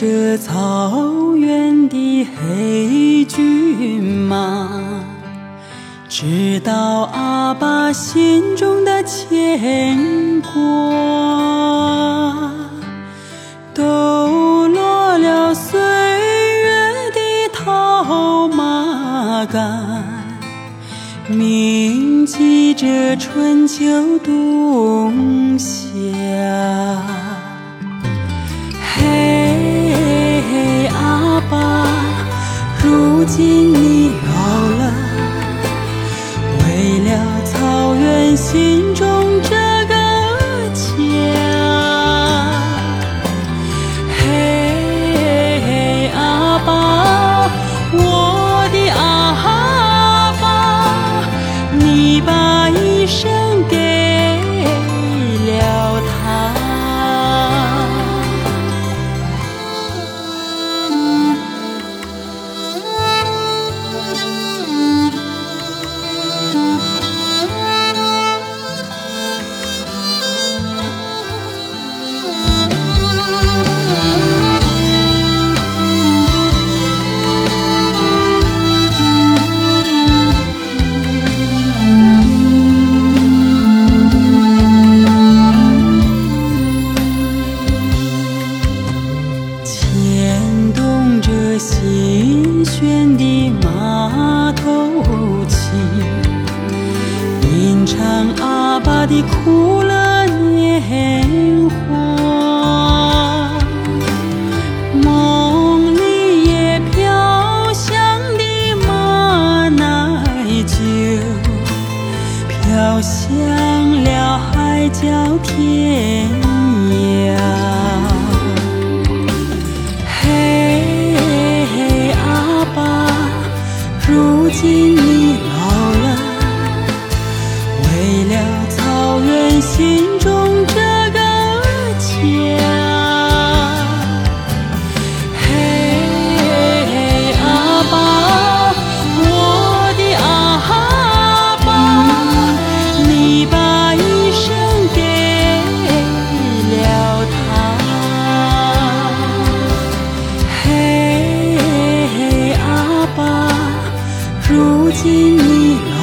这草原的黑骏马，知道阿爸心中的牵挂，抖落了岁月的套马杆，铭记着春秋冬夏。今年动着心弦的马头琴，吟唱阿爸的苦乐年华。梦里也飘香的马奶酒，飘香了海角天涯。如今你